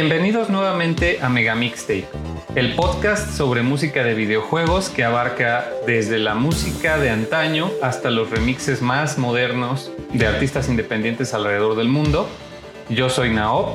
Bienvenidos nuevamente a Mega Mixtape, el podcast sobre música de videojuegos que abarca desde la música de antaño hasta los remixes más modernos de artistas independientes alrededor del mundo. Yo soy Naop.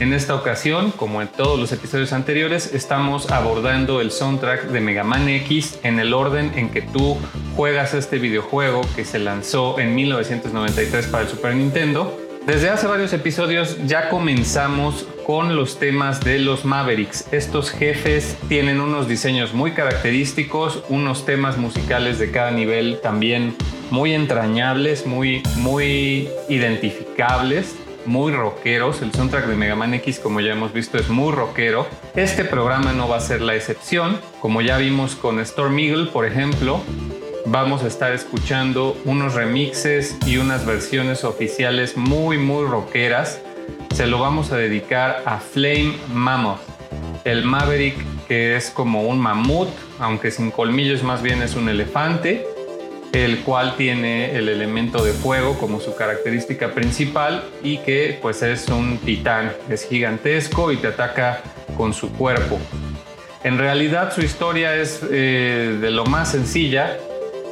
En esta ocasión, como en todos los episodios anteriores, estamos abordando el soundtrack de Mega Man X en el orden en que tú juegas este videojuego que se lanzó en 1993 para el Super Nintendo. Desde hace varios episodios ya comenzamos con los temas de los Mavericks. Estos jefes tienen unos diseños muy característicos, unos temas musicales de cada nivel también muy entrañables, muy, muy identificables muy rockeros. El soundtrack de Mega Man X, como ya hemos visto, es muy rockero. Este programa no va a ser la excepción. Como ya vimos con Storm Eagle, por ejemplo, vamos a estar escuchando unos remixes y unas versiones oficiales muy, muy rockeras se lo vamos a dedicar a Flame Mammoth, el Maverick que es como un mamut, aunque sin colmillos más bien es un elefante, el cual tiene el elemento de fuego como su característica principal y que pues es un titán, es gigantesco y te ataca con su cuerpo. En realidad su historia es eh, de lo más sencilla,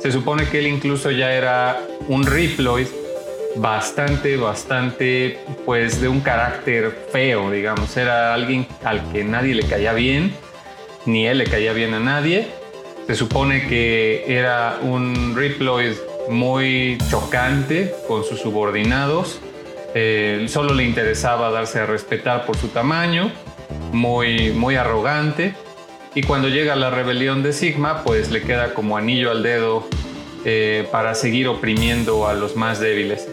se supone que él incluso ya era un Riploid, bastante, bastante, pues de un carácter feo, digamos. Era alguien al que nadie le caía bien, ni él le caía bien a nadie. Se supone que era un Riploid muy chocante con sus subordinados. Eh, solo le interesaba darse a respetar por su tamaño, muy, muy arrogante. Y cuando llega la rebelión de Sigma, pues le queda como anillo al dedo eh, para seguir oprimiendo a los más débiles.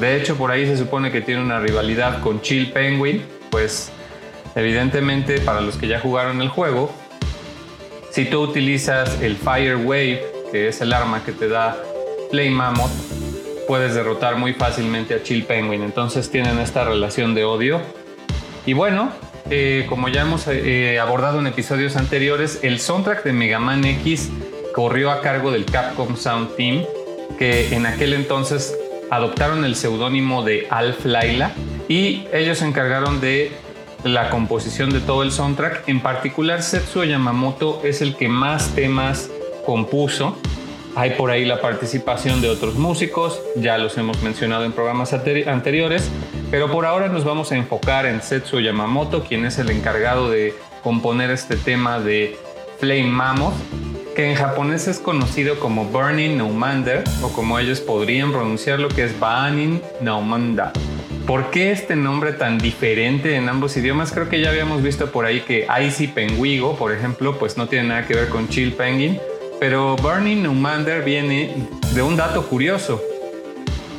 De hecho, por ahí se supone que tiene una rivalidad con Chill Penguin, pues evidentemente para los que ya jugaron el juego, si tú utilizas el Fire Wave, que es el arma que te da Flame Mammoth, puedes derrotar muy fácilmente a Chill Penguin. Entonces tienen esta relación de odio. Y bueno, eh, como ya hemos eh, abordado en episodios anteriores, el soundtrack de Mega Man X corrió a cargo del Capcom Sound Team, que en aquel entonces adoptaron el seudónimo de Alf Laila y ellos se encargaron de la composición de todo el soundtrack. En particular, Setsuo Yamamoto es el que más temas compuso. Hay por ahí la participación de otros músicos, ya los hemos mencionado en programas anteriores, pero por ahora nos vamos a enfocar en Setsuo Yamamoto, quien es el encargado de componer este tema de Flame Mammoth, que en japonés es conocido como Burning Noumander o como ellos podrían pronunciarlo que es Baanin Naumanda. ¿Por qué este nombre tan diferente en ambos idiomas? Creo que ya habíamos visto por ahí que Icy Penguigo, por ejemplo, pues no tiene nada que ver con Chill Penguin, pero Burning Noumander viene de un dato curioso.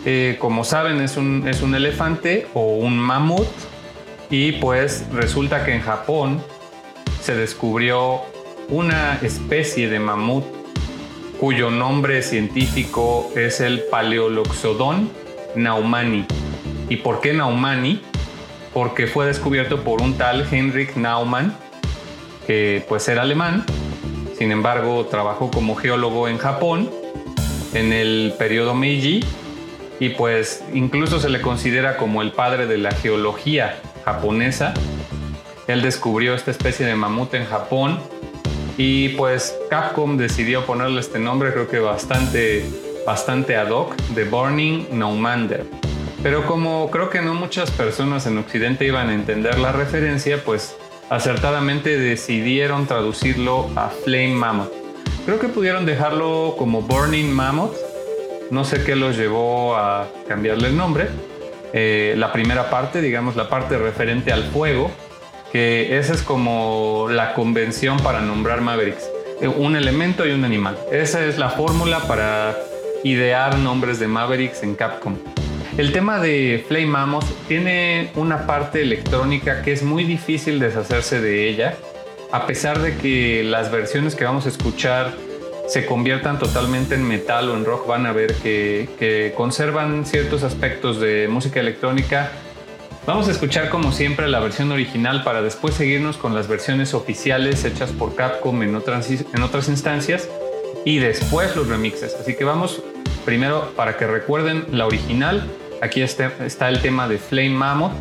Eh, como saben, es un, es un elefante o un mamut y pues resulta que en Japón se descubrió una especie de mamut cuyo nombre científico es el Paleoloxodon naumani. ¿Y por qué naumani? Porque fue descubierto por un tal Heinrich Naumann, que pues era alemán, sin embargo trabajó como geólogo en Japón en el periodo Meiji y pues incluso se le considera como el padre de la geología japonesa. Él descubrió esta especie de mamut en Japón y pues Capcom decidió ponerle este nombre, creo que bastante, bastante ad hoc, The Burning Noumander. Pero como creo que no muchas personas en Occidente iban a entender la referencia, pues acertadamente decidieron traducirlo a Flame Mammoth. creo que pudieron dejarlo como Burning Mammoth. No sé qué los llevó a cambiarle el nombre. Eh, la primera parte, digamos, la parte referente al fuego, que esa es como la convención para nombrar Mavericks. Un elemento y un animal. Esa es la fórmula para idear nombres de Mavericks en Capcom. El tema de Flame Mammoth tiene una parte electrónica que es muy difícil deshacerse de ella, a pesar de que las versiones que vamos a escuchar se conviertan totalmente en metal o en rock, van a ver que, que conservan ciertos aspectos de música electrónica. Vamos a escuchar como siempre la versión original para después seguirnos con las versiones oficiales hechas por Capcom en otras, instancias y después los remixes. Así que vamos primero para que recuerden la original Aquí está, está el tema de Flame Mammoth,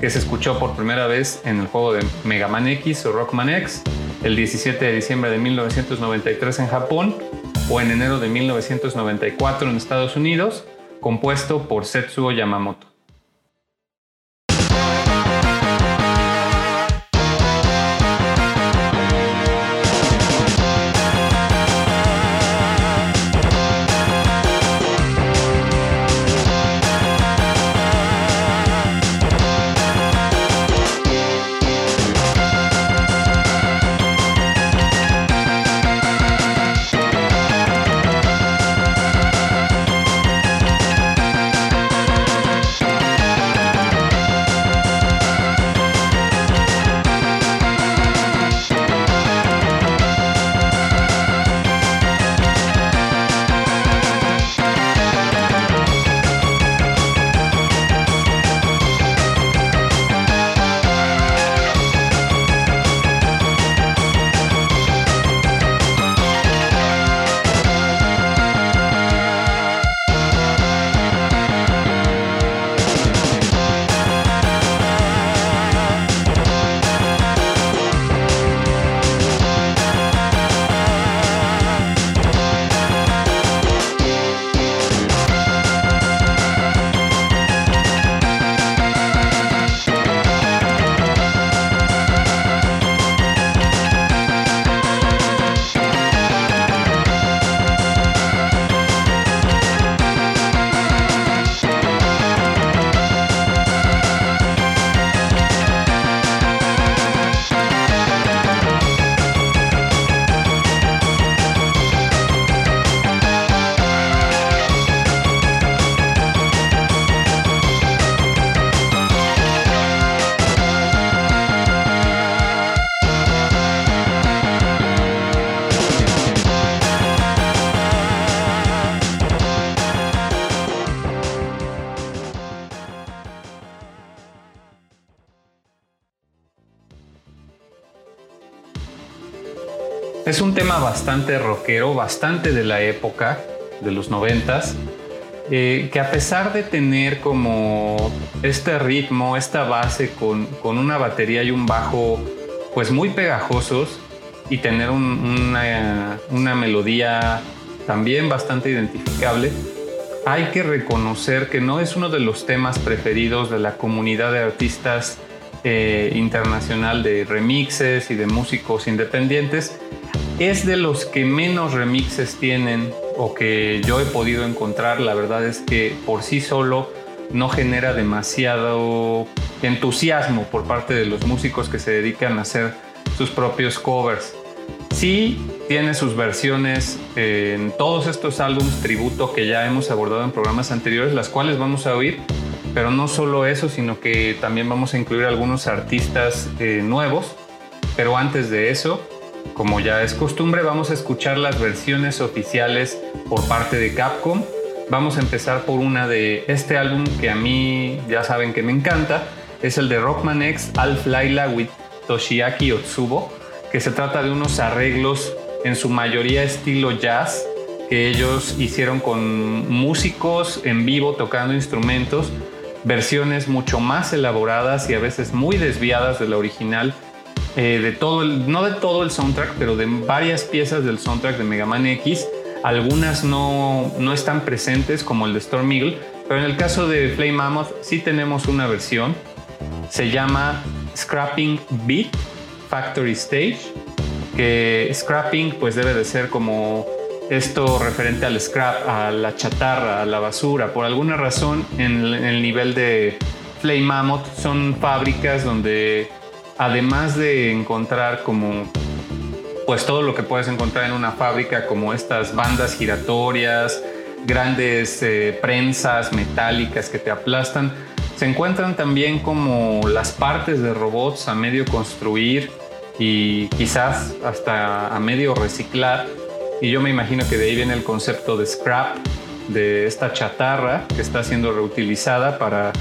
que se escuchó por primera vez en el juego de Mega Man X o Rockman X el 17 de diciembre de 1993 en Japón o en enero de 1994 en Estados Unidos, compuesto por Setsuo Yamamoto. Un tema bastante rockero, bastante de la época, de los noventas, eh, que a pesar de tener como este ritmo, esta base con, una batería y un bajo pues muy pegajosos y tener una, una melodía también bastante identificable, hay que reconocer que no es uno de los temas preferidos de la comunidad de artistas eh, internacional de remixes y de músicos independientes, es de los que menos remixes tienen o que yo he podido encontrar. La verdad es que por sí solo no genera demasiado entusiasmo por parte de los músicos que se dedican a hacer sus propios covers. Sí tiene sus versiones en todos estos álbumes tributo que ya hemos abordado en programas anteriores, las cuales vamos a oír, pero no solo eso, sino que también vamos a incluir algunos artistas eh, nuevos. Pero antes de eso, como ya es costumbre, vamos a escuchar las versiones oficiales por parte de Capcom. Vamos a empezar por una de este álbum que a mí ya saben que me encanta. Es el de Rockman X Alf Laila with Toshiaki Otsubo, que se trata de unos arreglos en su mayoría estilo jazz que ellos hicieron con músicos en vivo tocando instrumentos, versiones mucho más elaboradas y a veces muy desviadas de la original eh, de todo el, no de todo el soundtrack, pero de varias piezas del soundtrack de Mega Man X. Algunas no, no están presentes, como el de Storm Eagle, pero en el caso de Flame Mammoth sí tenemos una versión. Se llama Scrapping Beat Factory Stage. que scrapping pues debe de ser como esto referente al scrap, a la chatarra, a la basura. Por alguna razón en el nivel de Flame Mammoth son fábricas donde además de encontrar como pues todo lo que puedes encontrar en una fábrica como estas bandas giratorias, grandes eh, prensas metálicas que te aplastan, se encuentran también como las partes de robots a medio construir y quizás hasta a medio reciclar. Y yo me imagino que de ahí viene el concepto de scrap, de esta chatarra que está siendo reutilizada para,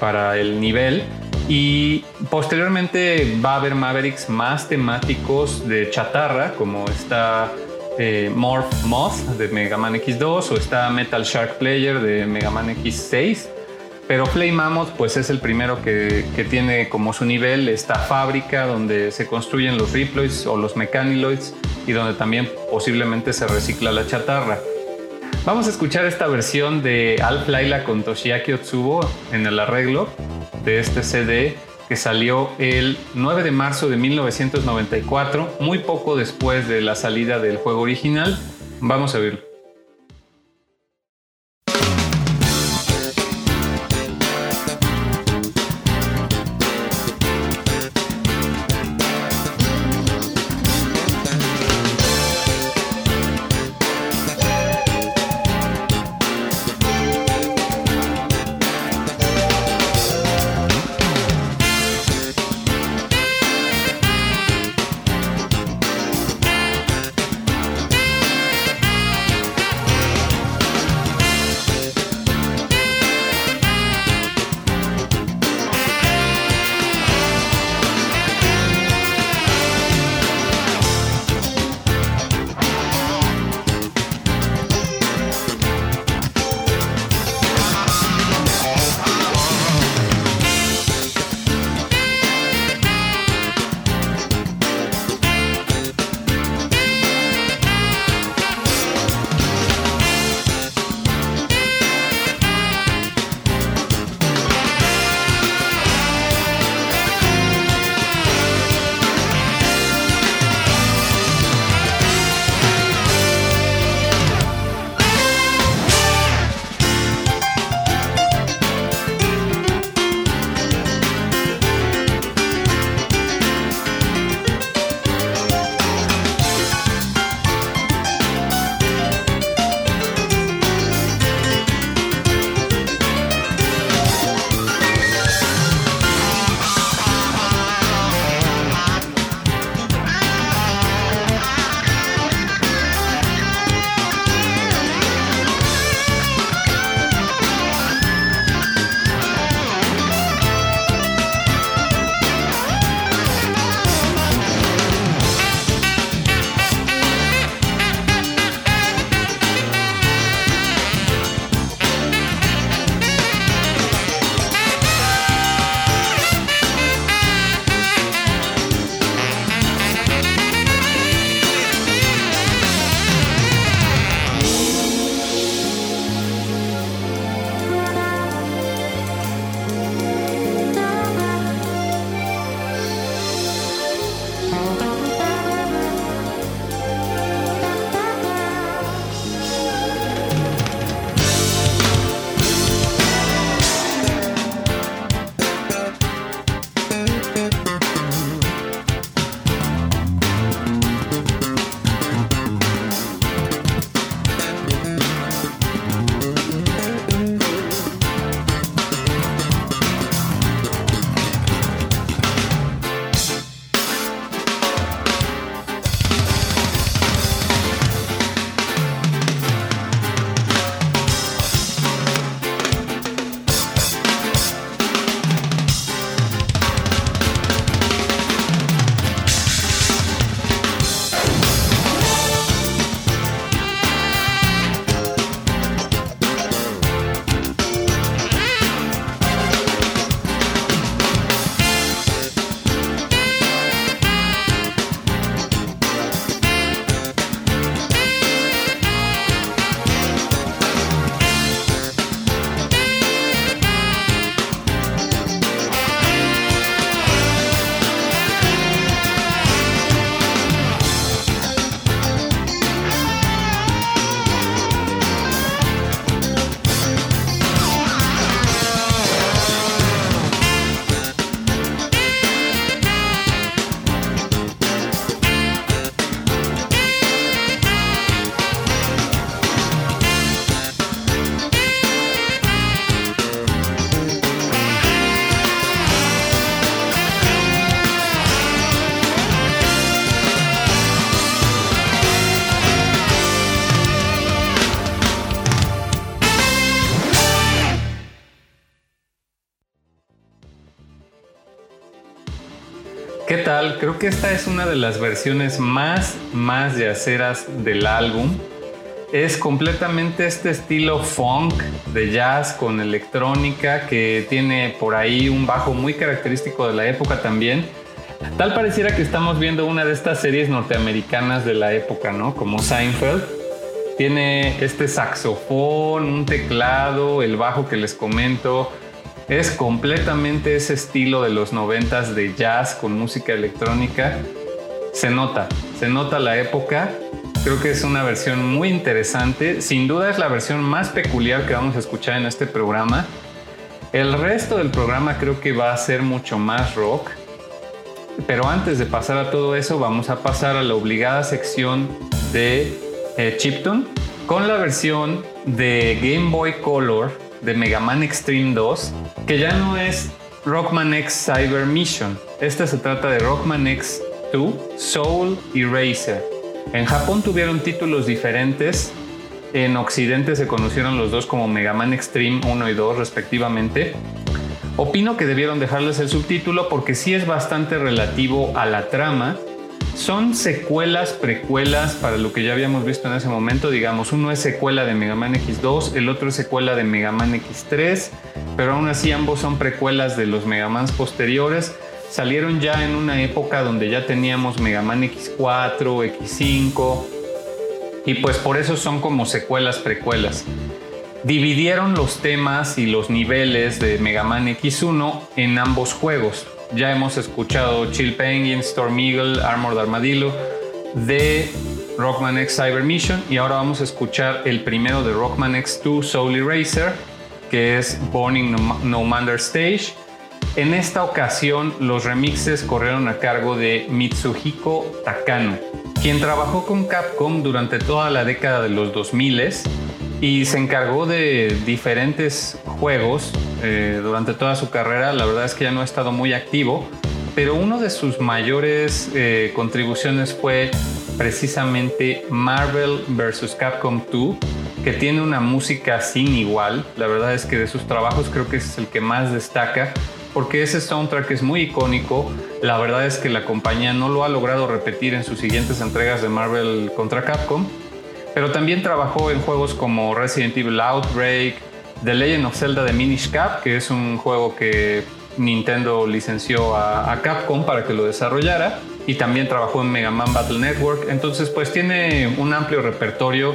para el nivel y posteriormente va a haber Mavericks más temáticos de chatarra, como está eh, Morph Moth de Mega Man X2 o está Metal Shark Player de Mega Man X6. Pero Flame Mammoth pues es el primero que, que, tiene como su nivel esta fábrica donde se construyen los Riploids o los Mechaniloids y donde también posiblemente se recicla la chatarra. Vamos a escuchar esta versión de Alf Laila con Toshiaki Otsubo en el arreglo de este CD que salió el 9 de marzo de 1994, muy poco después de la salida del juego original. Vamos a verlo. Creo que esta es una de las versiones más, más yaceras del álbum. Es completamente este estilo funk de jazz con electrónica que tiene por ahí un bajo muy característico de la época también. Tal pareciera que estamos viendo una de estas series norteamericanas de la época, ¿no? Como Seinfeld. Tiene este saxofón, un teclado, el bajo que les comento, es completamente ese estilo de los noventas de jazz con música electrónica. Se nota, se nota la época. Creo que es una versión muy interesante. Sin duda es la versión más peculiar que vamos a escuchar en este programa. El resto del programa creo que va a ser mucho más rock. Pero antes de pasar a todo eso, vamos a pasar a la obligada sección de eh, Chiptune con la versión de Game Boy Color de Mega Man Extreme 2, que ya no es Rockman X Cyber Mission. Esta se trata de Rockman X 2 Soul Eraser. En Japón tuvieron títulos diferentes. En Occidente se conocieron los dos como Mega Man Extreme 1 y 2 respectivamente. Opino que debieron dejarles el subtítulo porque sí es bastante relativo a la trama son secuelas, precuelas para lo que ya habíamos visto en ese momento. Digamos, uno es secuela de Mega Man X2, el otro es secuela de Mega Man X3, pero aún así ambos son precuelas de los Mega Mans posteriores. Salieron ya en una época donde ya teníamos Mega Man X4, X5, y pues por eso son como secuelas, precuelas. Dividieron los temas y los niveles de Mega Man X1 en ambos juegos. Ya hemos escuchado Chill Penguin, Storm Eagle, Armored Armadillo de Rockman X Cyber Mission y ahora vamos a escuchar el primero de Rockman X2 Soul Eraser que es Burning No Mander Stage. En esta ocasión los remixes corrieron a cargo de Mitsuhiko Takano, quien trabajó con Capcom durante toda la década de los 2000s y se encargó de diferentes juegos eh, durante toda su carrera. La verdad es que ya no ha estado muy activo, pero una de sus mayores eh, contribuciones fue precisamente Marvel vs. Capcom 2, que tiene una música sin igual. La verdad es que de sus trabajos creo que es el que más destaca, porque ese soundtrack es muy icónico. La verdad es que la compañía no lo ha logrado repetir en sus siguientes entregas de Marvel contra Capcom pero también trabajó en juegos como Resident Evil Outbreak, The Legend of Zelda de Minish Cap, que es un juego que Nintendo licenció a, Capcom para que lo desarrollara, y también trabajó en Mega Man Battle Network. Entonces, pues tiene un amplio repertorio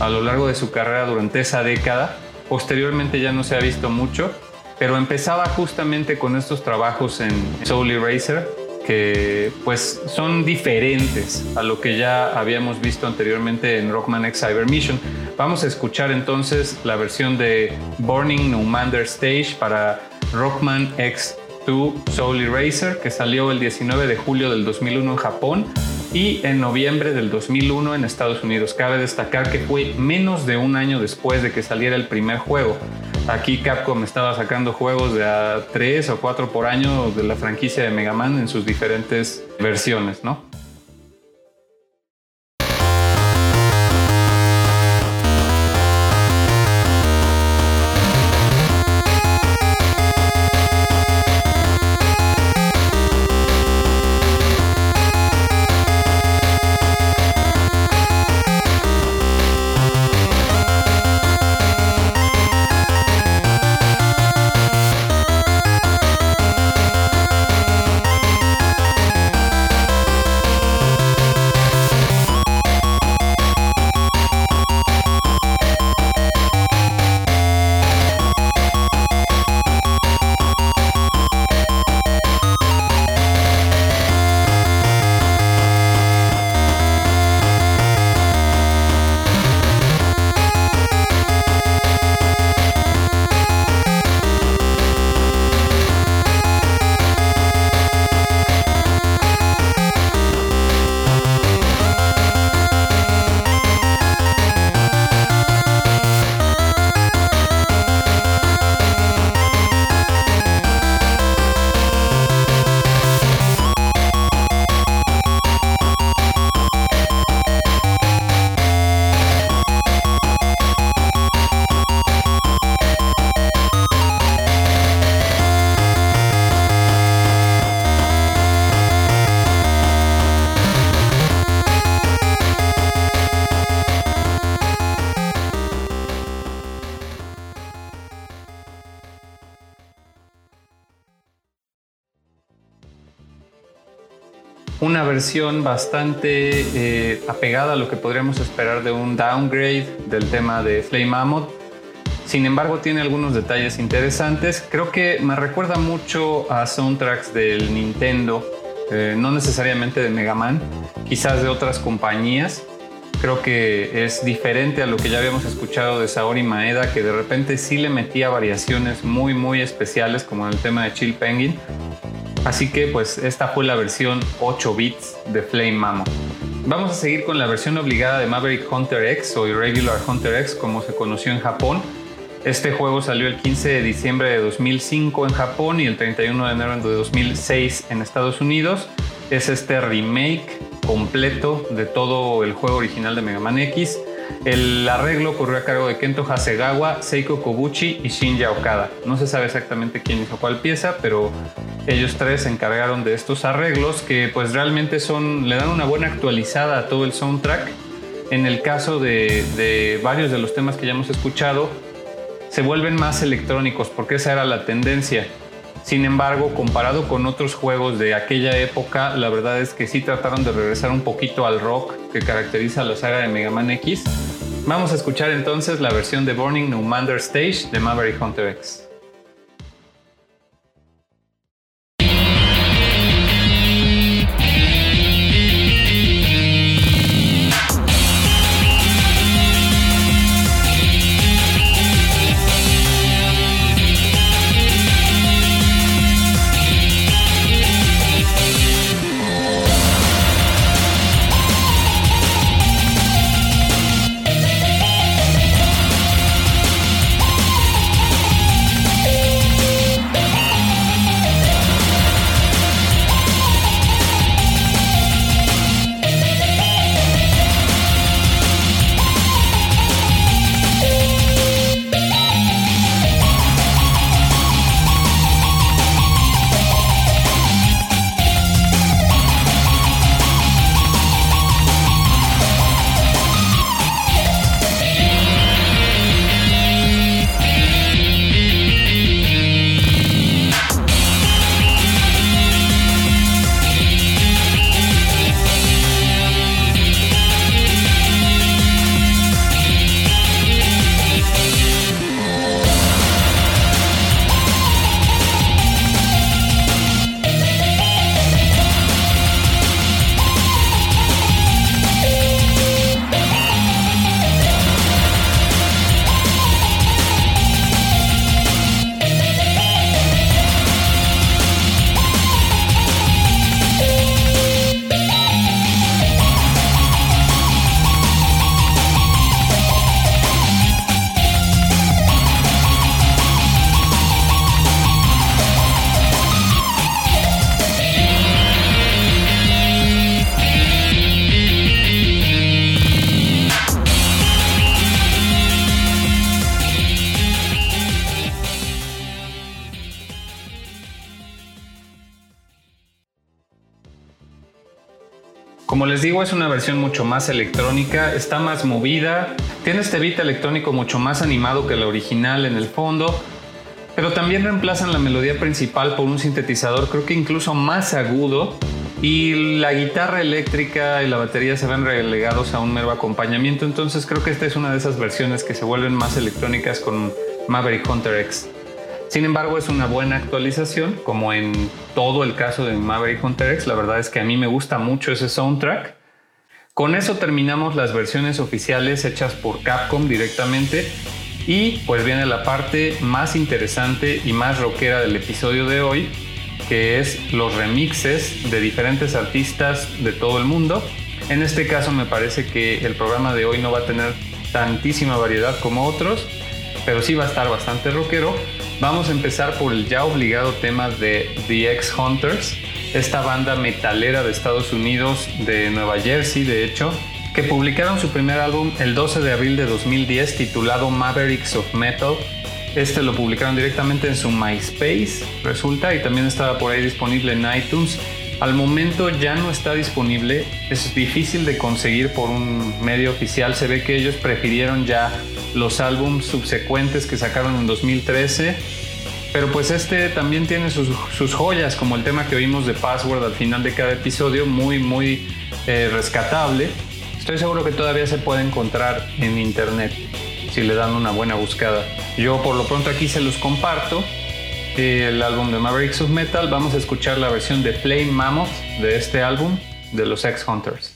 a lo largo de su carrera durante esa década. Posteriormente ya no se ha visto mucho, pero empezaba justamente con estos trabajos en Soul Eraser que pues son diferentes a lo que ya habíamos visto anteriormente en Rockman X Cyber Mission. Vamos a escuchar entonces la versión de Burning No Mander Stage para Rockman X2 Soul Eraser que salió el 19 de julio del 2001 en Japón y en noviembre del 2001 en Estados Unidos. Cabe destacar que fue menos de un año después de que saliera el primer juego. Aquí Capcom estaba sacando juegos de a 3 o 4 por año de la franquicia de Mega Man en sus diferentes versiones, ¿no? Versión bastante eh, apegada a lo que podríamos esperar de un downgrade del tema de Flame Mammoth. Sin embargo, tiene algunos detalles interesantes. Creo que me recuerda mucho a soundtracks del Nintendo, eh, no necesariamente de Mega Man, quizás de otras compañías. Creo que es diferente a lo que ya habíamos escuchado de Saori Maeda, que de repente sí le metía variaciones muy, muy especiales, como en el tema de Chill Penguin. Así que pues esta fue la versión 8 bits de Flame Mammoth. Vamos a seguir con la versión obligada de Maverick Hunter X o Irregular Hunter X como se conoció en Japón. Este juego salió el 15 de diciembre de 2005 en Japón y el 31 de enero de 2006 en Estados Unidos. Es este remake completo de todo el juego original de Mega Man X el arreglo corrió a cargo de Kento Hasegawa, Seiko Kobuchi y Shinja Okada. No se sabe exactamente quién hizo cuál pieza, pero ellos tres se encargaron de estos arreglos que pues realmente son, le dan una buena actualizada a todo el soundtrack. En el caso de, de varios de los temas que ya hemos escuchado, se vuelven más electrónicos porque esa era la tendencia. Sin embargo, comparado con otros juegos de aquella época, la verdad es que sí trataron de regresar un poquito al rock que caracteriza la saga de Mega Man X. Vamos a escuchar entonces la versión de Burning No Mander Stage de Maverick Hunter X. digo, es una versión mucho más electrónica, está más movida, tiene este beat electrónico mucho más animado que la original en el fondo, pero también reemplazan la melodía principal por un sintetizador creo que incluso más agudo y la guitarra eléctrica y la batería se ven relegados a un mero acompañamiento, entonces creo que esta es una de esas versiones que se vuelven más electrónicas con Maverick Hunter X. Sin embargo, es una buena actualización, como en todo el caso de Maverick Hunter X. La verdad es que a mí me gusta mucho ese soundtrack. Con eso terminamos las versiones oficiales hechas por Capcom directamente. Y pues viene la parte más interesante y más rockera del episodio de hoy, que es los remixes de diferentes artistas de todo el mundo. En este caso me parece que el programa de hoy no va a tener tantísima variedad como otros, pero sí va a estar bastante rockero Vamos a empezar por el ya obligado tema de The X Hunters, esta banda metalera de Estados Unidos, de Nueva Jersey de hecho, que publicaron su primer álbum el 12 de abril de 2010 titulado Mavericks of Metal. Este lo publicaron directamente en su MySpace, resulta, y también estaba por ahí disponible en iTunes. Al momento ya no está disponible, es difícil de conseguir por un medio oficial, se ve que ellos prefirieron ya los álbumes subsecuentes que sacaron en 2013, Pero pues este también tiene sus, sus joyas, como el tema que vimos de Password al final de cada episodio, muy, muy eh, rescatable. Estoy seguro que todavía se puede encontrar en internet si le dan una buena buscada. Yo por lo pronto aquí se los comparto. El álbum de Mavericks of Metal, vamos a escuchar la versión de Flame Mammoth de este álbum de los X Hunters.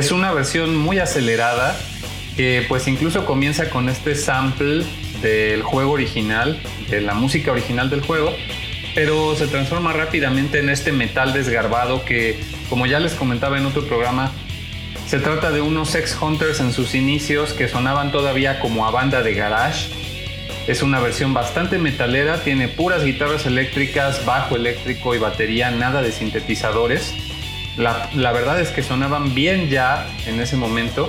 Es una versión muy acelerada que pues incluso comienza con este sample del juego original, de la música original del juego, pero se transforma rápidamente en este metal desgarbado que, como ya les comentaba en otro programa, se trata de unos Sex Hunters en sus inicios que sonaban todavía como a banda de garage. Es una versión bastante metalera, tiene puras guitarras eléctricas, bajo eléctrico y batería, nada de sintetizadores. La, verdad es que sonaban bien ya en ese momento.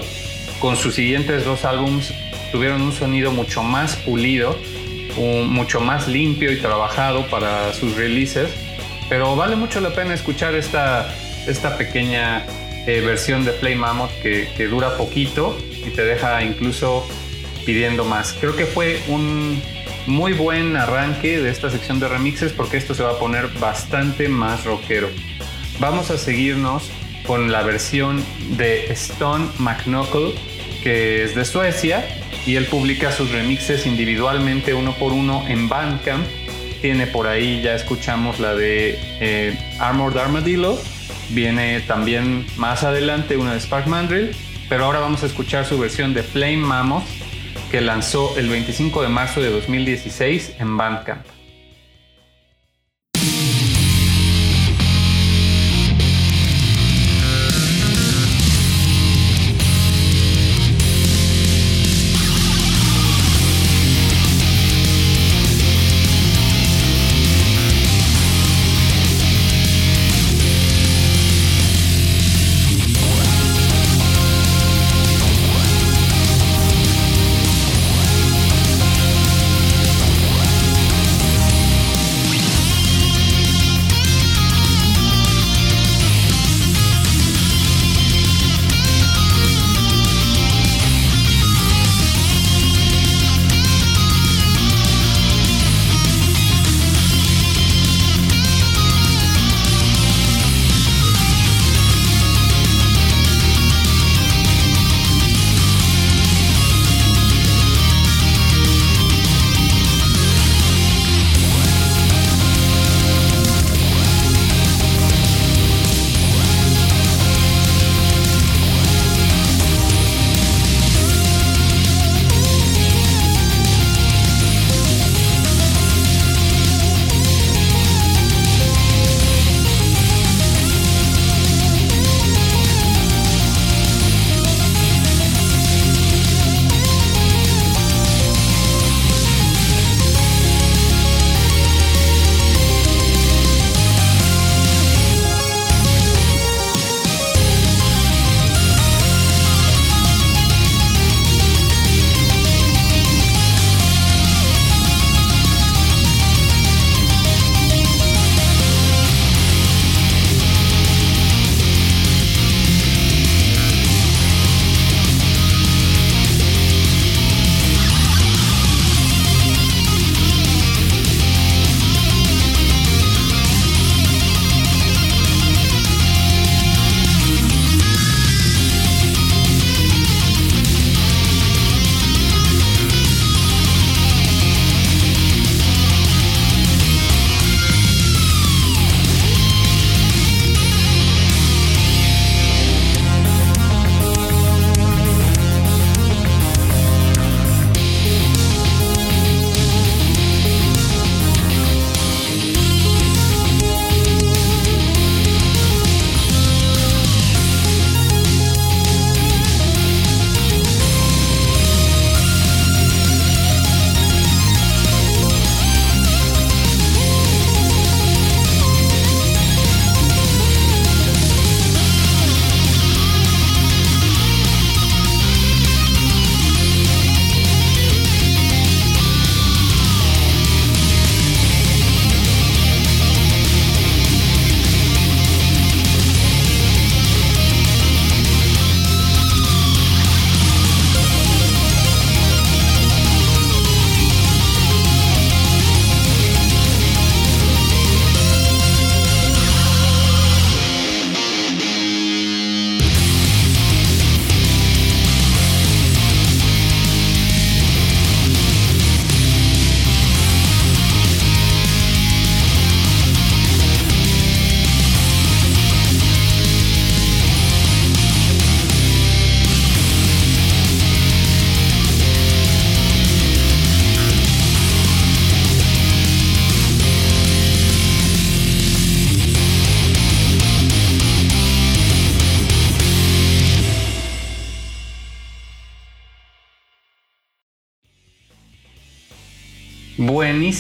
Con sus siguientes dos álbums tuvieron un sonido mucho más pulido, mucho más limpio y trabajado para sus releases. Pero vale mucho la pena escuchar esta, esta pequeña eh, versión de Play Mammoth que, que dura poquito y te deja incluso pidiendo más. Creo que fue un muy buen arranque de esta sección de remixes porque esto se va a poner bastante más rockero vamos a seguirnos con la versión de Stone McNuckle, que es de Suecia, y él publica sus remixes individualmente uno por uno en Bandcamp. Tiene por ahí, ya escuchamos la de eh, Armored Armadillo, viene también más adelante una de Spark Mandrill, pero ahora vamos a escuchar su versión de Flame Mammoth, que lanzó el 25 de marzo de 2016 en Bandcamp.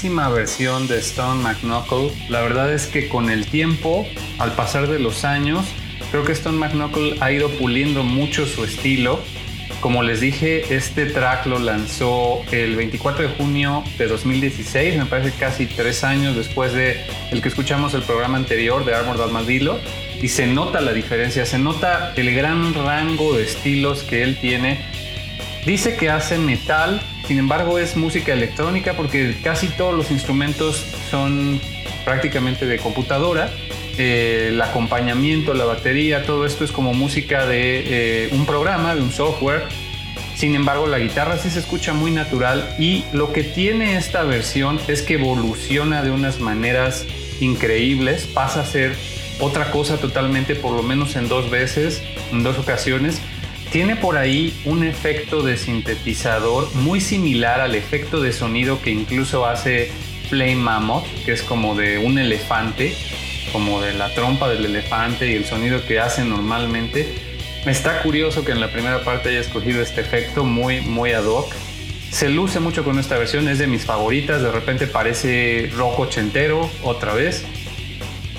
Versión de Stone McKnuckle. La verdad es que con el tiempo, al pasar de los años, creo que Stone McKnuckle ha ido puliendo mucho su estilo. Como les dije, este track lo lanzó el 24 de junio de 2016, me parece casi tres años después de el que escuchamos el programa anterior de Armored Armadillo. Y se nota la diferencia, se nota el gran rango de estilos que él tiene. Dice que hace metal, sin embargo es música electrónica porque casi todos los instrumentos son prácticamente de computadora. Eh, el acompañamiento, la batería, todo esto es como música de eh, un programa, de un software. Sin embargo, la guitarra sí se escucha muy natural y lo que tiene esta versión es que evoluciona de unas maneras increíbles, pasa a ser otra cosa totalmente, por lo menos en dos veces, en dos ocasiones. Tiene por ahí un efecto de sintetizador muy similar al efecto de sonido que incluso hace Flame Mammoth, que es como de un elefante, como de la trompa del elefante y el sonido que hace normalmente. Está curioso que en la primera parte haya escogido este efecto muy, muy ad hoc. Se luce mucho con esta versión, es de mis favoritas, de repente parece rock ochentero otra vez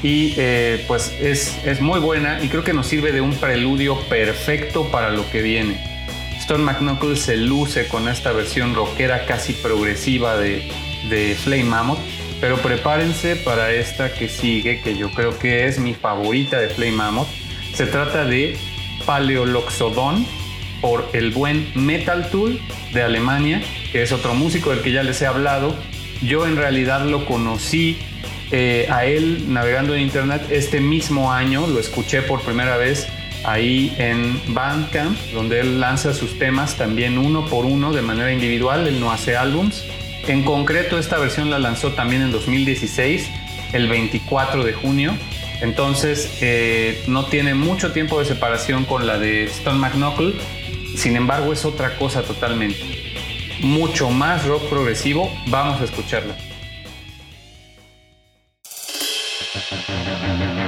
y eh, pues es, es, muy buena y creo que nos sirve de un preludio perfecto para lo que viene. Stone McKnuckle se luce con esta versión rockera casi progresiva de, de Flame Mammoth, pero prepárense para esta que sigue, que yo creo que es mi favorita de Flame Mammoth. Se trata de Paleoloxodon por el buen Metal Tool de Alemania, que es otro músico del que ya les he hablado. Yo en realidad lo conocí eh, a él navegando en internet este mismo año, lo escuché por primera vez ahí en Bandcamp, donde él lanza sus temas también uno por uno de manera individual, él no hace álbums. En concreto esta versión la lanzó también en 2016, el 24 de junio. Entonces eh, no tiene mucho tiempo de separación con la de Stone McKnuckle, sin embargo es otra cosa totalmente. Mucho más rock progresivo, vamos a escucharla. Thank you.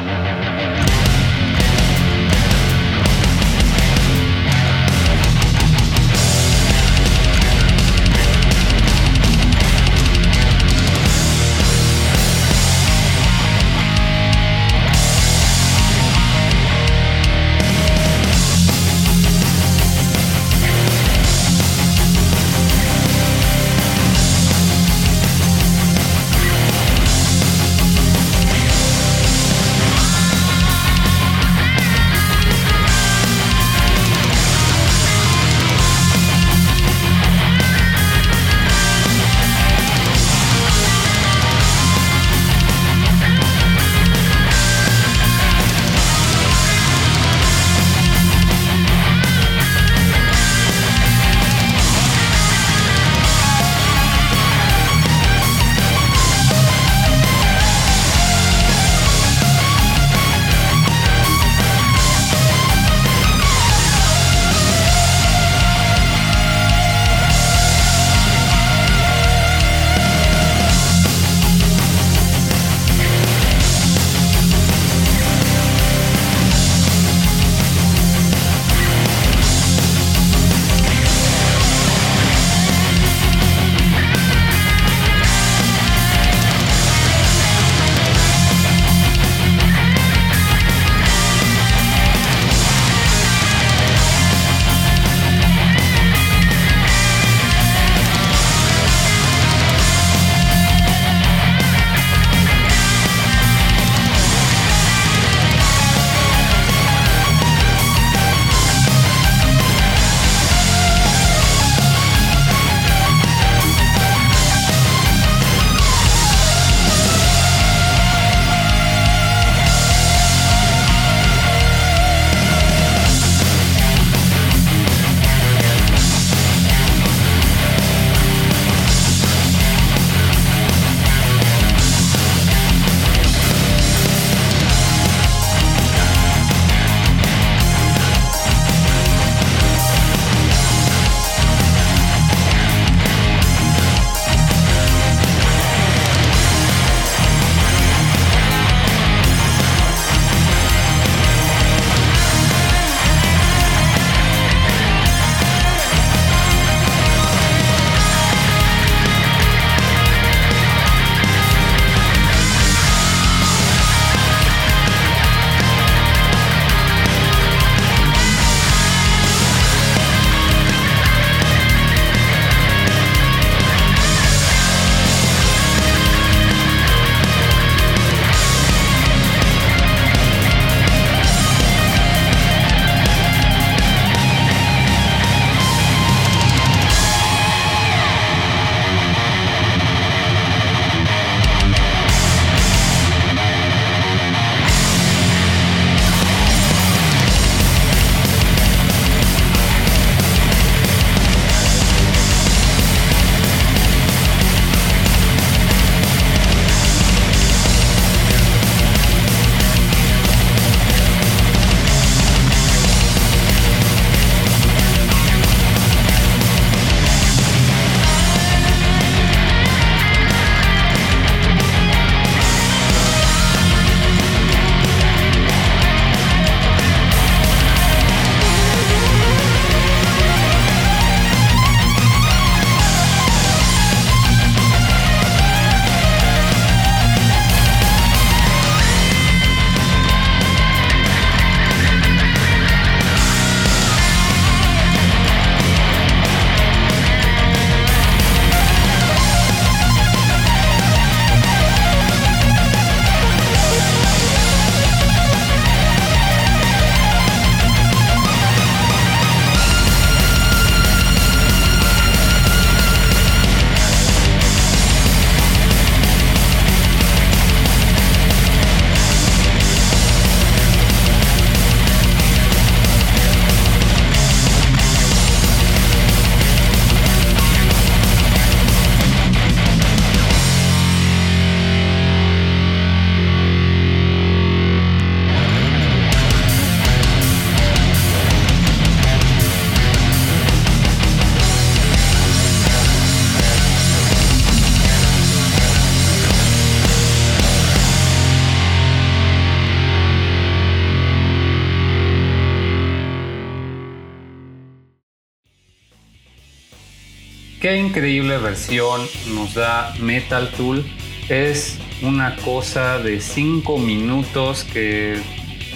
Qué increíble versión nos da Metal Tool. Es una cosa de 5 minutos que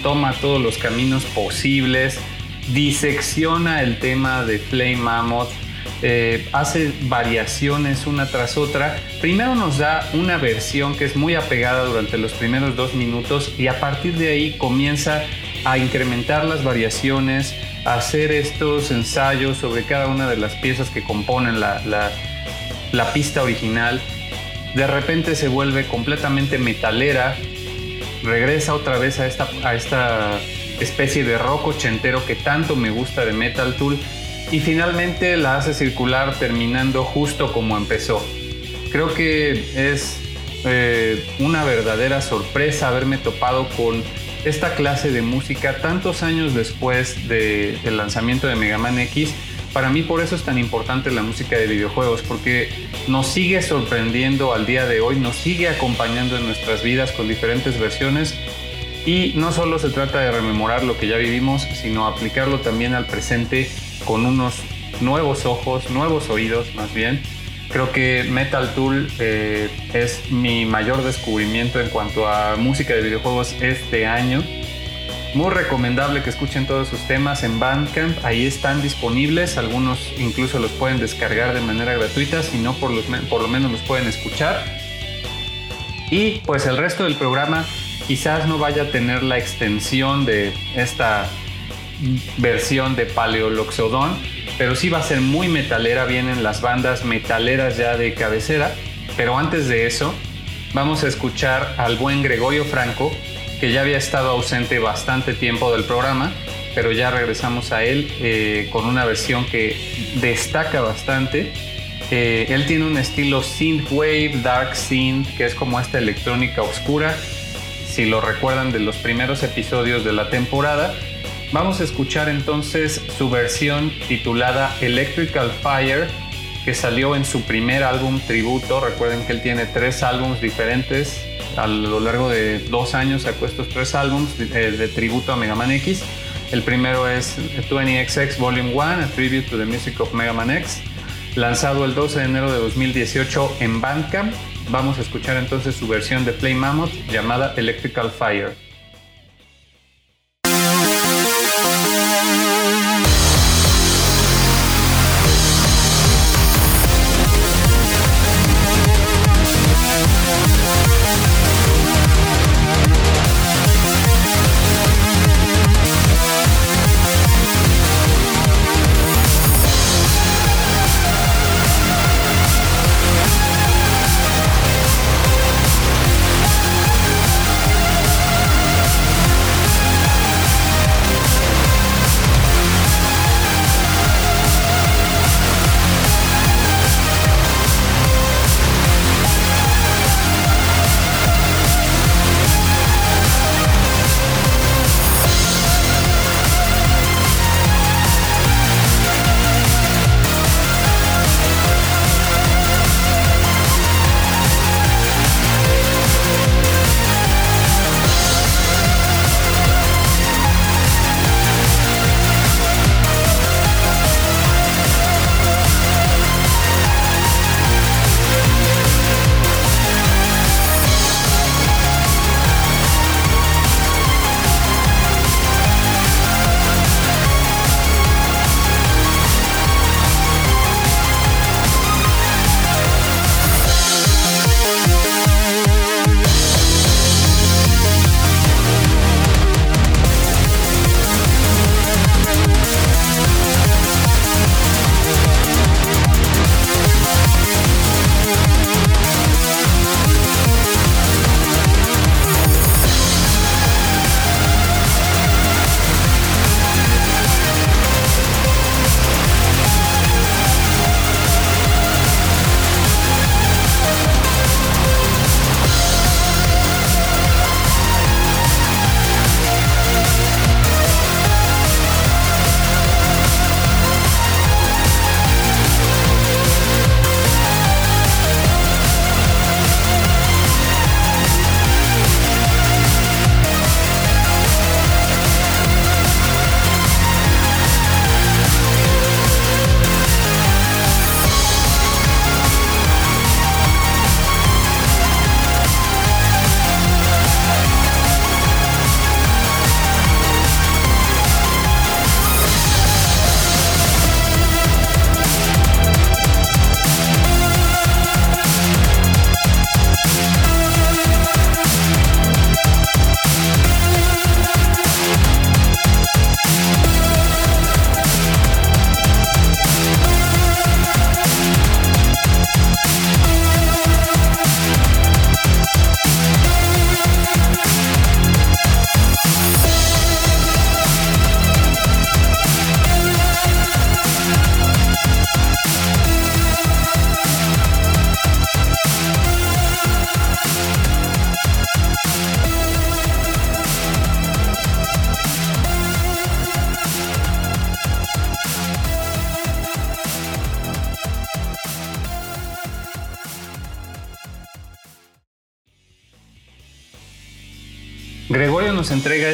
toma todos los caminos posibles, disecciona el tema de Flame Mammoth, eh, hace variaciones una tras otra. Primero nos da una versión que es muy apegada durante los primeros dos minutos y a partir de ahí comienza a incrementar las variaciones, hacer estos ensayos sobre cada una de las piezas que componen la, la pista original. De repente se vuelve completamente metalera, regresa otra vez a esta, a esta especie de rock ochentero que tanto me gusta de Metal Tool y finalmente la hace circular terminando justo como empezó. Creo que es eh, una verdadera sorpresa haberme topado con esta clase de música tantos años después del lanzamiento de Mega Man X. Para mí por eso es tan importante la música de videojuegos, porque nos sigue sorprendiendo al día de hoy, nos sigue acompañando en nuestras vidas con diferentes versiones y no solo se trata de rememorar lo que ya vivimos, sino aplicarlo también al presente con unos nuevos ojos, nuevos oídos más bien. Creo que Metal Tool eh, es mi mayor descubrimiento en cuanto a música de videojuegos este año. Muy recomendable que escuchen todos sus temas en Bandcamp, ahí están disponibles, algunos incluso los pueden descargar de manera gratuita, si no por, por lo menos los pueden escuchar. Y pues el resto del programa quizás no vaya a tener la extensión de esta versión de Paleoloxodon, pero sí va a ser muy metalera, vienen las bandas metaleras ya de cabecera, pero antes de eso vamos a escuchar al buen Gregorio Franco, que ya había estado ausente bastante tiempo del programa, pero ya regresamos a él eh, con una versión que destaca bastante. Eh, él tiene un estilo synthwave, dark synth, que es como esta electrónica oscura. Si lo recuerdan de los primeros episodios de la temporada, Vamos a escuchar entonces su versión titulada Electrical Fire, que salió en su primer álbum tributo. Recuerden que él tiene tres álbumes diferentes. A lo largo de dos años sacó estos tres álbumes de, de tributo a Mega Man X. El primero es 20XX Volume 1, a tribute to the music of Mega Man X, lanzado el 12 de enero de 2018 en Bandcamp. Vamos a escuchar entonces su versión de Play Mammoth llamada Electrical Fire.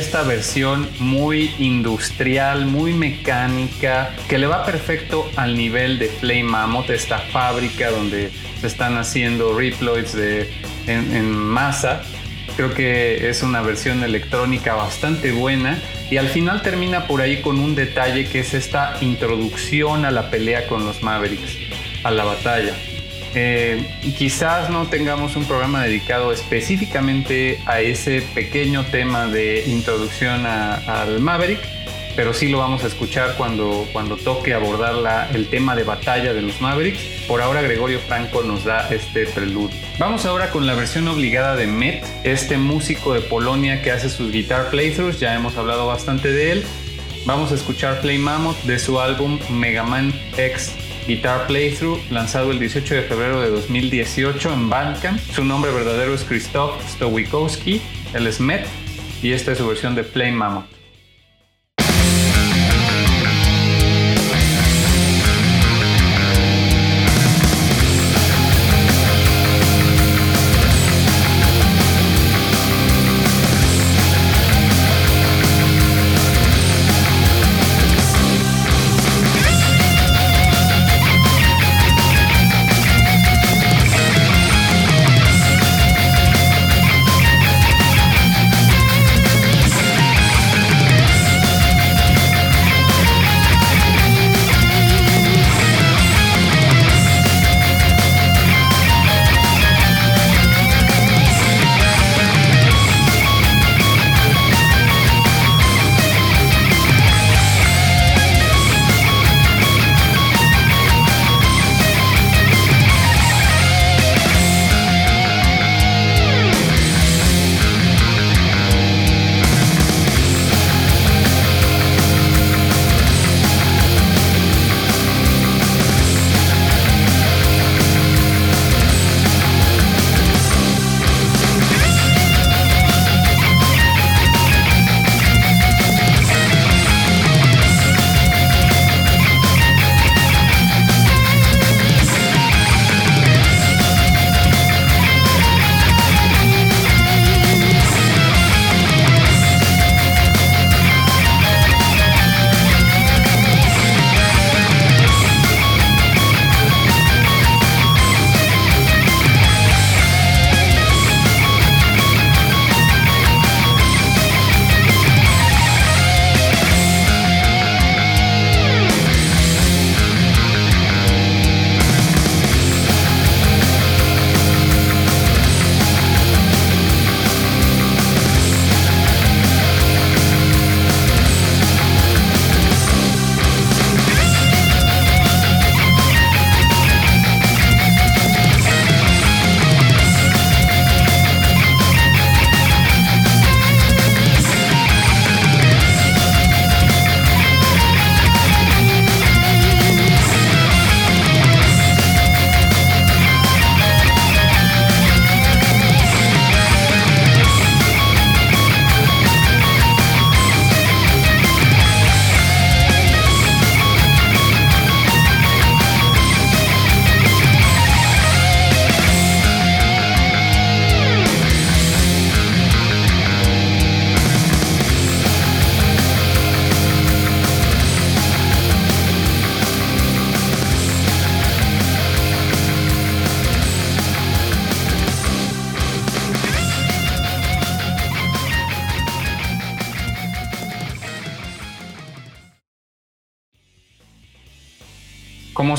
Esta versión muy industrial, muy mecánica, que le va perfecto al nivel de Flame Mammoth, esta fábrica donde se están haciendo Reploids de, en masa. Creo que es una versión electrónica bastante buena y al final termina por ahí con un detalle que es esta introducción a la pelea con los Mavericks, a la batalla. Eh, quizás no tengamos un programa dedicado específicamente a ese pequeño tema de introducción al Maverick, pero sí lo vamos a escuchar cuando, cuando toque abordar el tema de batalla de los Mavericks. Por ahora Gregorio Franco nos da este preludio. Vamos ahora con la versión obligada de Met, este músico de Polonia que hace sus guitar playthroughs, ya hemos hablado bastante de él. Vamos a escuchar Play Mammoth de su álbum Mega Man X Guitar Playthrough, lanzado el 18 de febrero de 2018 en Bandcamp. Su nombre verdadero es Krzysztof Stowikowski, él es Met, y esta es su versión de Play Mammoth.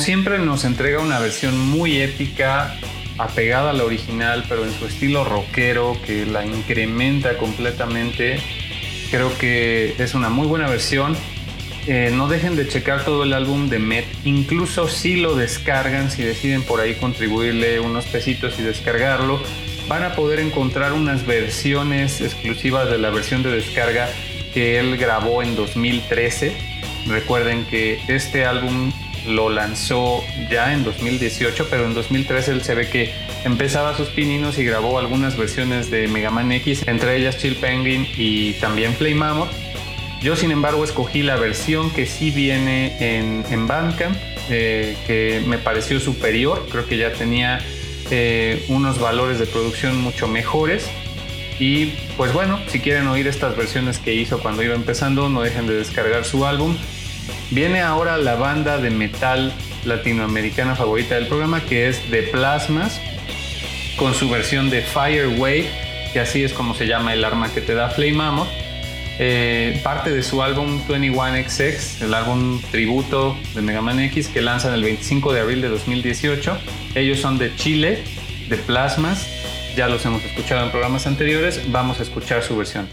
Siempre nos entrega una versión muy épica, apegada a la original, pero en su estilo rockero, que la incrementa completamente. Creo que es una muy buena versión. Eh, no dejen de checar todo el álbum de Met, incluso si lo descargan, si deciden por ahí contribuirle unos pesitos y descargarlo, van a poder encontrar unas versiones exclusivas de la versión de descarga que él grabó en 2013. Recuerden que este álbum lo lanzó ya en 2018, pero en 2013 él se ve que empezaba sus pininos y grabó algunas versiones de Mega Man X, entre ellas Chill Penguin y también Flame Mammoth. Yo sin embargo escogí la versión que sí viene en, en Bandcamp, eh, que me pareció superior, creo que ya tenía eh, unos valores de producción mucho mejores. Y pues bueno, si quieren oír estas versiones que hizo cuando iba empezando, no dejen de descargar su álbum. Viene ahora la banda de metal latinoamericana favorita del programa, que es The Plasmas, con su versión de Fire Wave, que así es como se llama el arma que te da Flame Mammoth. Eh, parte de su álbum 21XX, el álbum tributo de Mega Man X que lanzan el 25 de abril de 2018. Ellos son de Chile, de Plasmas, ya los hemos escuchado en programas anteriores, vamos a escuchar su versión.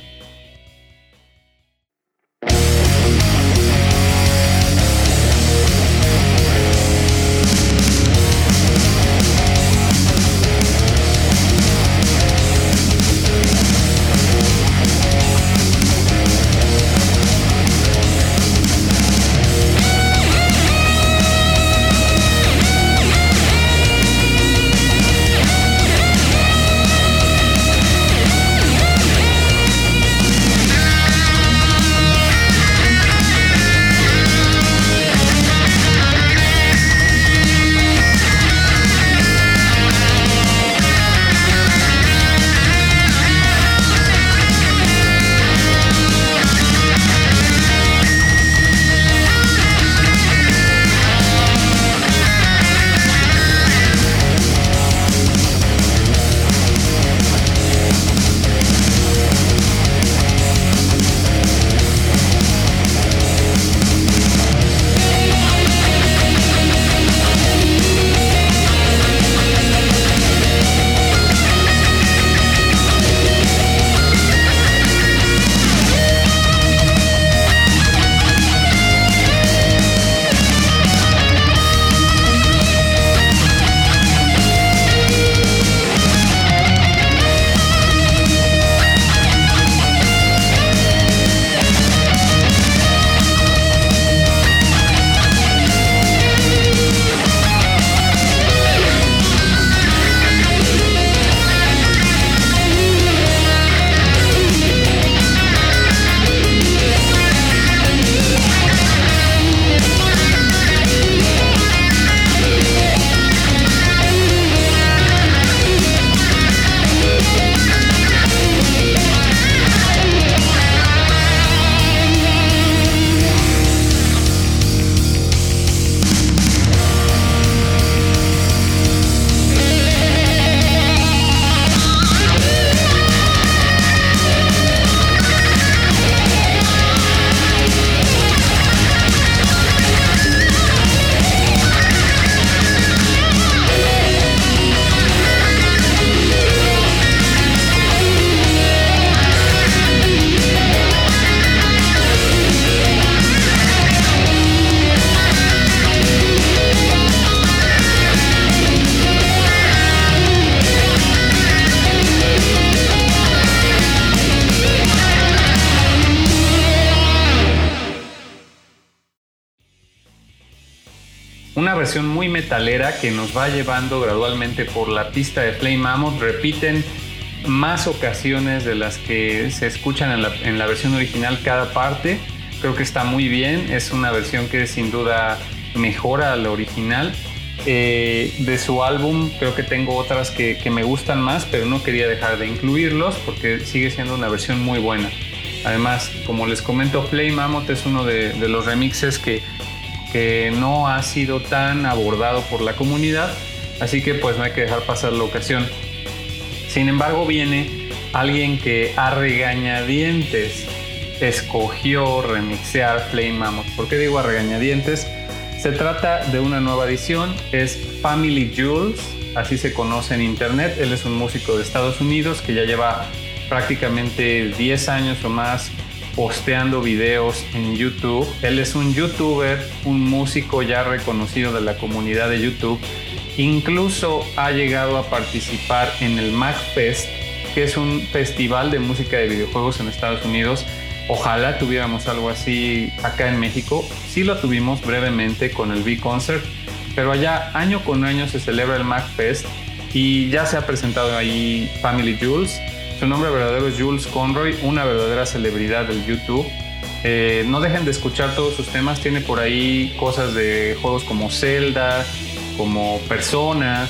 Metalera que nos va llevando gradualmente por la pista de Flame Mammoth. Repiten más ocasiones de las que se escuchan en la, en la versión original cada parte. Creo que está muy bien. Es una versión que sin duda mejora a la original. Eh, de su álbum creo que tengo otras que, que, me gustan más, pero no quería dejar de incluirlos porque sigue siendo una versión muy buena. Además, como les comento, Flame Mammoth es uno de los remixes que que no ha sido tan abordado por la comunidad, así que pues no hay que dejar pasar la ocasión. Sin embargo, viene alguien que a regañadientes escogió remixear Flame Mammoth. ¿Por qué digo a regañadientes? Se trata de una nueva edición, es Family Jules, así se conoce en internet. Él es un músico de Estados Unidos que ya lleva prácticamente 10 años o más posteando videos en YouTube. Él es un youtuber, un músico ya reconocido de la comunidad de YouTube. Incluso ha llegado a participar en el MacFest, que es un festival de música de videojuegos en Estados Unidos. Ojalá tuviéramos algo así acá en México. Sí lo tuvimos brevemente con el V-Concert, pero allá año con año se celebra el MacFest y ya se ha presentado ahí Family Jules su nombre verdadero es Jules Conroy, una verdadera celebridad del YouTube. Eh, no dejen de escuchar todos sus temas, tiene por ahí cosas de juegos como Zelda, como Persona.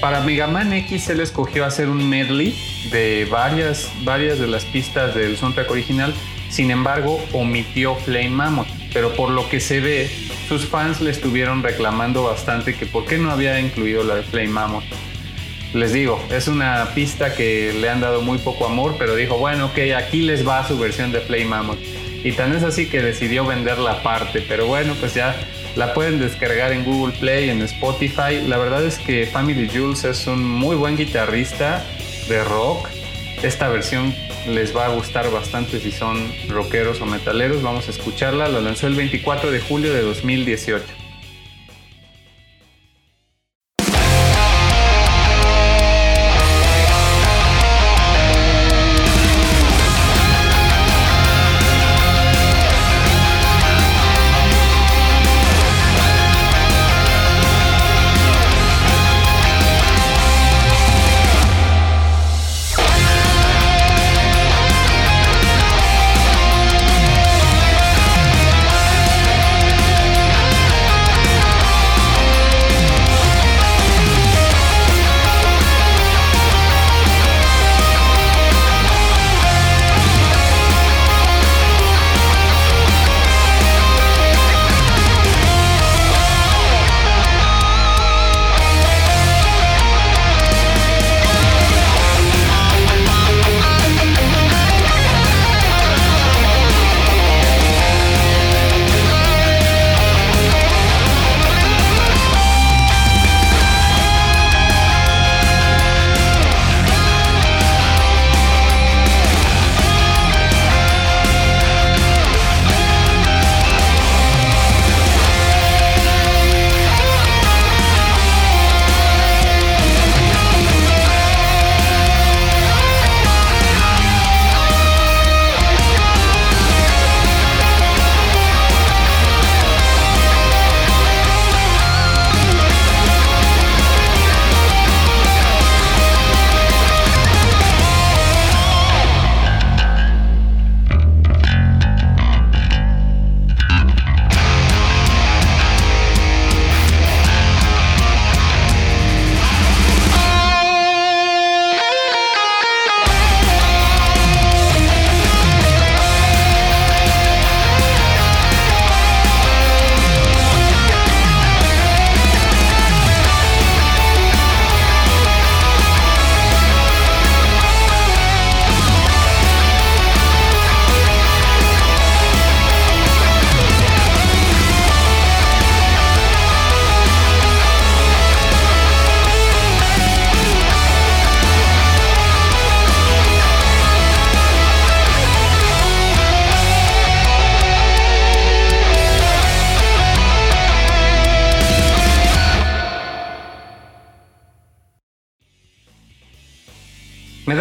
Para Mega Man X él escogió hacer un medley de varias, varias de las pistas del soundtrack original, sin embargo omitió Flame Mammoth, pero por lo que se ve, sus fans le estuvieron reclamando bastante que por qué no había incluido la de Flame Mammoth. Les digo, es una pista que le han dado muy poco amor, pero dijo, bueno, ok, aquí les va su versión de Flame Mammoth. Y tan es así que decidió vender la parte, pero bueno, pues ya la pueden descargar en Google Play, en Spotify. La verdad es que Family Jules es un muy buen guitarrista de rock. Esta versión les va a gustar bastante si son rockeros o metaleros. Vamos a escucharla. La lanzó el 24 de julio de 2018.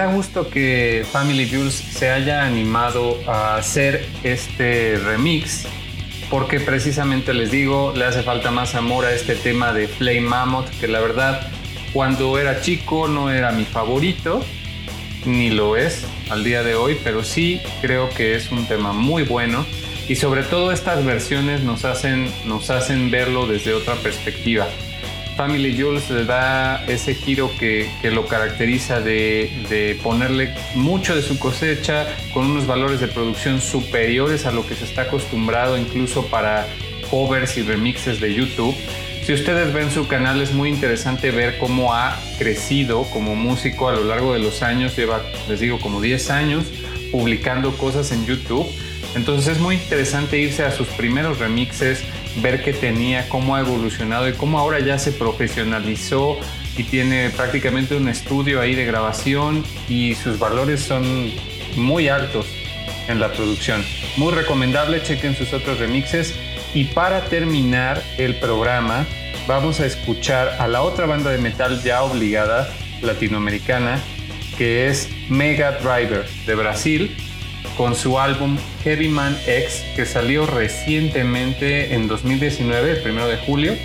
Da gusto que Family Jules se haya animado a hacer este remix porque precisamente les digo, le hace falta más amor a este tema de Flame Mammoth que la verdad cuando era chico no era mi favorito, ni lo es al día de hoy, pero sí creo que es un tema muy bueno y sobre todo estas versiones nos hacen, nos hacen verlo desde otra perspectiva. Family Jules le da ese giro que, lo caracteriza de, ponerle mucho de su cosecha con unos valores de producción superiores a lo que se está acostumbrado incluso para covers y remixes de YouTube. Si ustedes ven su canal es muy interesante ver cómo ha crecido como músico a lo largo de los años. Lleva, les digo, como 10 años publicando cosas en YouTube. Entonces es muy interesante irse a sus primeros remixes, ver qué tenía, cómo ha evolucionado y cómo ahora ya se profesionalizó y tiene prácticamente un estudio ahí de grabación y sus valores son muy altos en la producción. Muy recomendable, chequen sus otros remixes. Y para terminar el programa, vamos a escuchar a la otra banda de metal ya obligada latinoamericana, que es Mega Driver de Brasil, con su álbum Heavy Man X que salió recientemente en 2019, el primero de julio.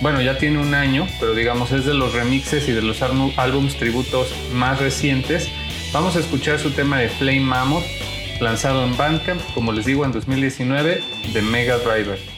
Bueno, ya tiene un año, pero digamos es de los remixes y de los álbums tributos más recientes. Vamos a escuchar su tema de Flame Mammoth, lanzado en Bandcamp, como les digo, en 2019, de Mega Driver.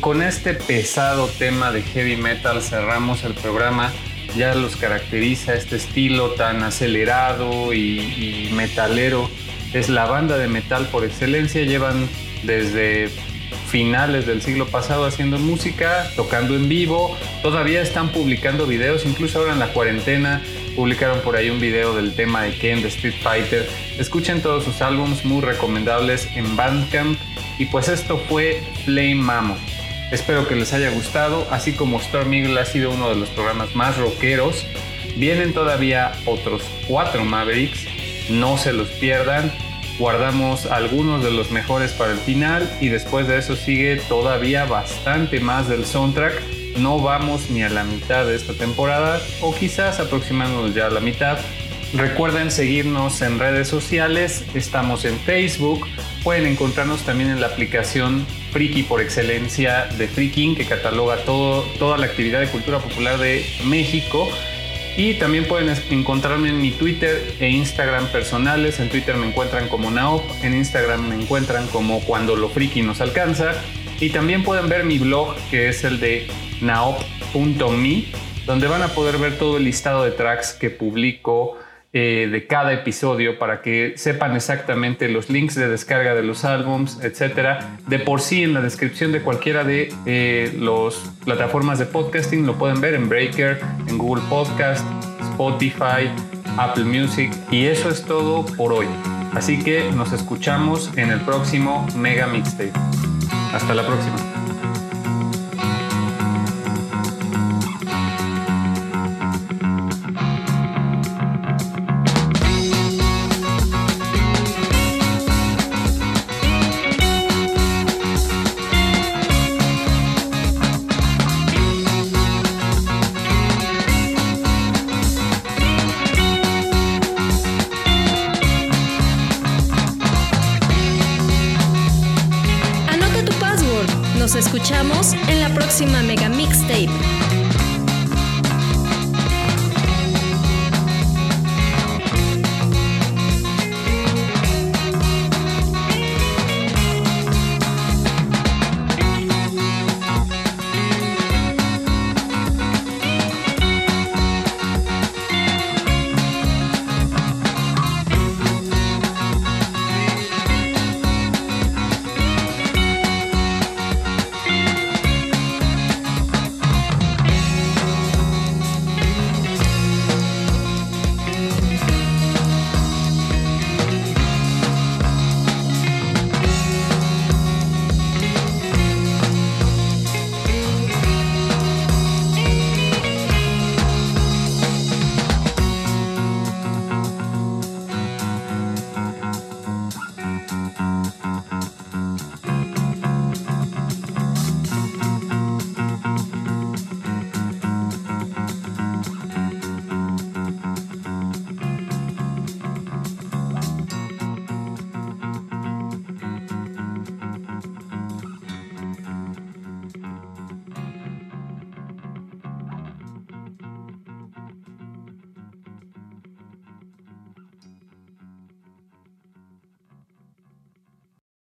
Con este pesado tema de heavy metal cerramos el programa. Ya los caracteriza este estilo tan acelerado y, metalero. Es la banda de metal por excelencia. Llevan desde finales del siglo pasado haciendo música, tocando en vivo, todavía están publicando videos, incluso ahora en la cuarentena publicaron por ahí un video del tema de Ken de Street Fighter. Escuchen todos sus álbumes muy recomendables en Bandcamp y pues esto fue Flame Mammoth. Espero que les haya gustado, así como Storm Eagle ha sido uno de los programas más rockeros. Vienen todavía otros cuatro Mavericks, no se los pierdan guardamos algunos de los mejores para el final y después de eso sigue todavía bastante más del soundtrack. No vamos ni a la mitad de esta temporada o quizás aproximándonos ya a la mitad. Recuerden seguirnos en redes sociales, estamos en Facebook, pueden encontrarnos también en la aplicación Friki por excelencia de Freaking que cataloga toda la actividad de cultura popular de México y también pueden encontrarme en mi Twitter e Instagram personales. En Twitter me encuentran como Naop, en Instagram me encuentran como Cuando lo friki nos alcanza. Y también pueden ver mi blog que es el de naop.me, donde van a poder ver todo el listado de tracks que publico eh, de cada episodio para que sepan exactamente los links de descarga de los álbums, etcétera. De por sí, en la descripción de cualquiera de eh, las plataformas de podcasting lo pueden ver en Breaker, en Google Podcast, Spotify, Apple Music. Y eso es todo por hoy. Así que nos escuchamos en el próximo Mega Mixtape. Hasta la próxima.